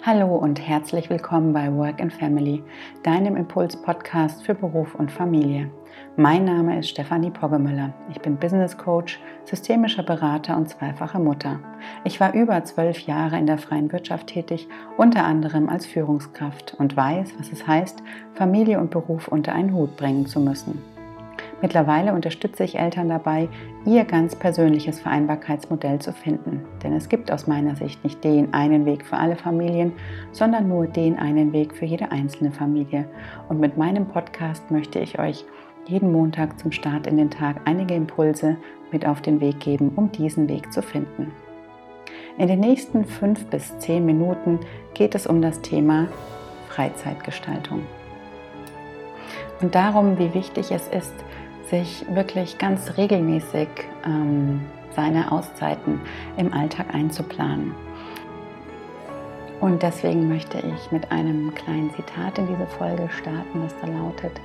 Hallo und herzlich willkommen bei Work and Family, deinem Impuls-Podcast für Beruf und Familie. Mein Name ist Stefanie Poggemüller. Ich bin Business Coach, systemischer Berater und zweifache Mutter. Ich war über zwölf Jahre in der freien Wirtschaft tätig, unter anderem als Führungskraft und weiß, was es heißt, Familie und Beruf unter einen Hut bringen zu müssen. Mittlerweile unterstütze ich Eltern dabei, ihr ganz persönliches Vereinbarkeitsmodell zu finden. Denn es gibt aus meiner Sicht nicht den einen Weg für alle Familien, sondern nur den einen Weg für jede einzelne Familie. Und mit meinem Podcast möchte ich euch jeden Montag zum Start in den Tag einige Impulse mit auf den Weg geben, um diesen Weg zu finden. In den nächsten fünf bis zehn Minuten geht es um das Thema Freizeitgestaltung und darum, wie wichtig es ist, sich wirklich ganz regelmäßig ähm, seine Auszeiten im Alltag einzuplanen. Und deswegen möchte ich mit einem kleinen Zitat in diese Folge starten, das da lautet,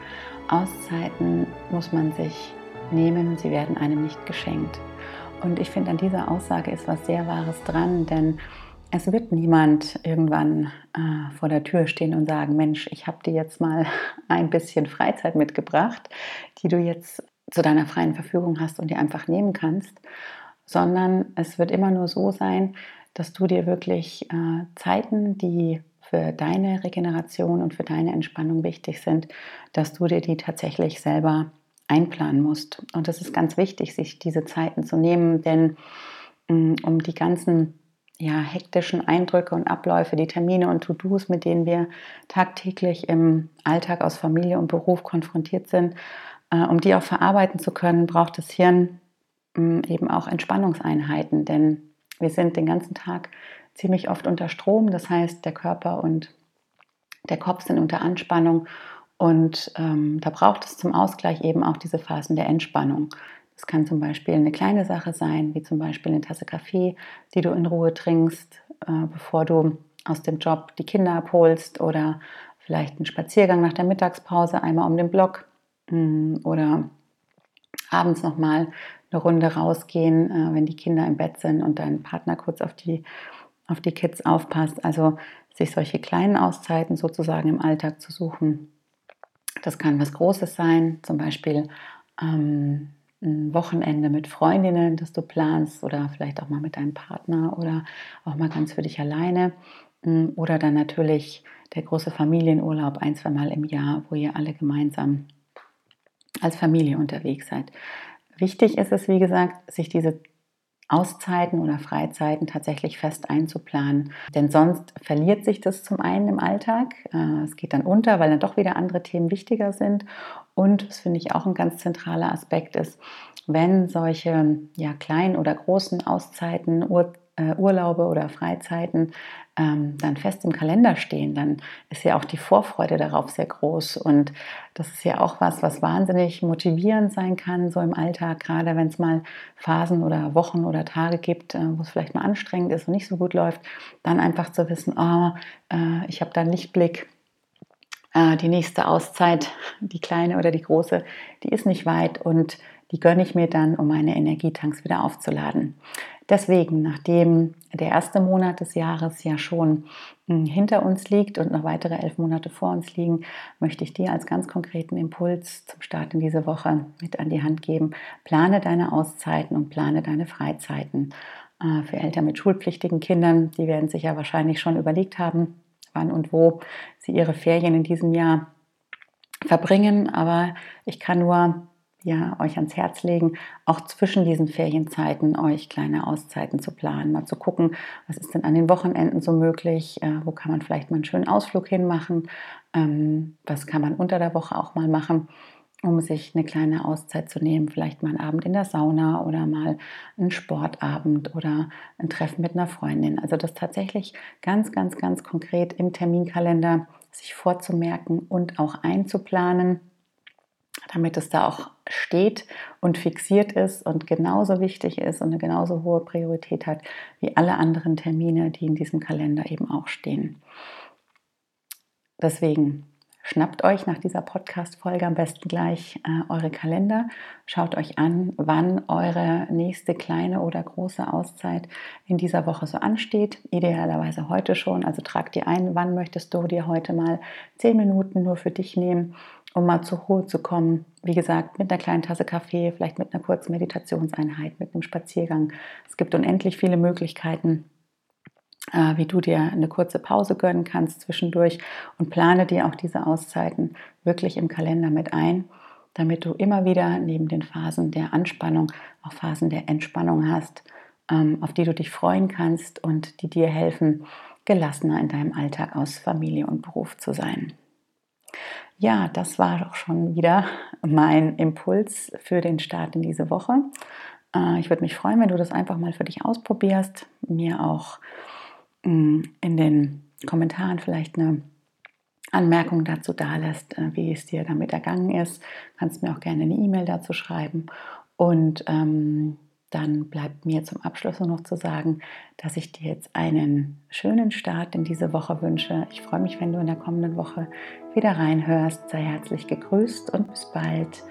Auszeiten muss man sich nehmen, sie werden einem nicht geschenkt. Und ich finde, an dieser Aussage ist was sehr Wahres dran, denn es wird niemand irgendwann äh, vor der Tür stehen und sagen, Mensch, ich habe dir jetzt mal ein bisschen Freizeit mitgebracht, die du jetzt zu deiner freien Verfügung hast und dir einfach nehmen kannst, sondern es wird immer nur so sein, dass du dir wirklich äh, Zeiten, die für deine Regeneration und für deine Entspannung wichtig sind, dass du dir die tatsächlich selber einplanen musst. Und das ist ganz wichtig, sich diese Zeiten zu nehmen, denn mm, um die ganzen ja, hektischen Eindrücke und Abläufe, die Termine und To-Dos, mit denen wir tagtäglich im Alltag aus Familie und Beruf konfrontiert sind, äh, um die auch verarbeiten zu können, braucht das Hirn äh, eben auch Entspannungseinheiten, denn wir sind den ganzen Tag ziemlich oft unter Strom, das heißt der Körper und der Kopf sind unter Anspannung. Und ähm, da braucht es zum Ausgleich eben auch diese Phasen der Entspannung. Es kann zum Beispiel eine kleine Sache sein, wie zum Beispiel eine Tasse Kaffee, die du in Ruhe trinkst, äh, bevor du aus dem Job die Kinder abholst oder vielleicht einen Spaziergang nach der Mittagspause einmal um den Block mm, oder abends nochmal eine Runde rausgehen, äh, wenn die Kinder im Bett sind und dein Partner kurz auf die, auf die Kids aufpasst. Also sich solche kleinen Auszeiten sozusagen im Alltag zu suchen. Das kann was Großes sein, zum Beispiel ähm, ein Wochenende mit Freundinnen, das du planst oder vielleicht auch mal mit deinem Partner oder auch mal ganz für dich alleine. Mm, oder dann natürlich der große Familienurlaub ein, zwei Mal im Jahr, wo ihr alle gemeinsam als Familie unterwegs seid. Wichtig ist es, wie gesagt, sich diese Auszeiten oder Freizeiten tatsächlich fest einzuplanen. Denn sonst verliert sich das zum einen im Alltag. Äh, es geht dann unter, weil dann doch wieder andere Themen wichtiger sind. Und das finde ich auch ein ganz zentraler Aspekt ist, wenn solche ja, kleinen oder großen Auszeiten, äh, Urlaube oder Freizeiten ähm, dann fest im Kalender stehen, dann ist ja auch die Vorfreude darauf sehr groß. Und das ist ja auch was, was wahnsinnig motivierend sein kann, so im Alltag, gerade wenn es mal Phasen oder Wochen oder Tage gibt, äh, wo es vielleicht mal anstrengend ist und nicht so gut läuft, dann einfach zu wissen, oh, äh, ich habe da einen Lichtblick. Äh, die nächste Auszeit, die kleine oder die große, die ist nicht weit und die gönne ich mir dann, um meine Energietanks wieder aufzuladen. Deswegen, nachdem der erste Monat des Jahres ja schon hm, hinter uns liegt und noch weitere elf Monate vor uns liegen, möchte ich dir als ganz konkreten Impuls zum Start in diese Woche mit an die Hand geben. Plane deine Auszeiten und plane deine Freizeiten. Äh, für Eltern mit schulpflichtigen Kindern, die werden sich ja wahrscheinlich schon überlegt haben, wann und wo sie ihre Ferien in diesem Jahr verbringen. Aber ich kann nur ja, euch ans Herz legen, auch zwischen diesen Ferienzeiten euch kleine Auszeiten zu planen, mal zu gucken, was ist denn an den Wochenenden so möglich, äh, wo kann man vielleicht mal einen schönen Ausflug hinmachen, ähm, was kann man unter der Woche auch mal machen, um sich eine kleine Auszeit zu nehmen, vielleicht mal einen Abend in der Sauna oder mal einen Sportabend oder ein Treffen mit einer Freundin. Also das tatsächlich ganz, ganz, ganz konkret im Terminkalender sich vorzumerken und auch einzuplanen damit es da auch steht und fixiert ist und genauso wichtig ist und eine genauso hohe Priorität hat wie alle anderen Termine, die in diesem Kalender eben auch stehen. Deswegen Schnappt euch nach dieser Podcast-Folge am besten gleich äh, eure Kalender. Schaut euch an, wann eure nächste kleine oder große Auszeit in dieser Woche so ansteht. Idealerweise heute schon. Also tragt dir ein, wann möchtest du dir heute mal zehn Minuten nur für dich nehmen, um mal zur Ruhe zu kommen. Wie gesagt, mit einer kleinen Tasse Kaffee, vielleicht mit einer kurzen Meditationseinheit, mit einem Spaziergang. Es gibt unendlich viele Möglichkeiten wie du dir eine kurze Pause gönnen kannst zwischendurch und plane dir auch diese Auszeiten wirklich im Kalender mit ein, damit du immer wieder neben den Phasen der Anspannung auch Phasen der Entspannung hast, ähm, auf die du dich freuen kannst und die dir helfen, gelassener in deinem Alltag aus Familie und Beruf zu sein. Ja, das war doch schon wieder mein Impuls für den Start in diese Woche. Äh, ich würde mich freuen, wenn du das einfach mal für dich ausprobierst, mir auch in den Kommentaren vielleicht eine Anmerkung dazu da lässt, äh, wie es dir damit ergangen ist. Kannst mir auch gerne eine E-Mail dazu schreiben. Und ähm, dann bleibt mir zum Abschluss noch zu sagen, dass ich dir jetzt einen schönen Start in diese Woche wünsche. Ich freue mich, wenn du in der kommenden Woche wieder reinhörst. Sei herzlich gegrüßt und bis bald.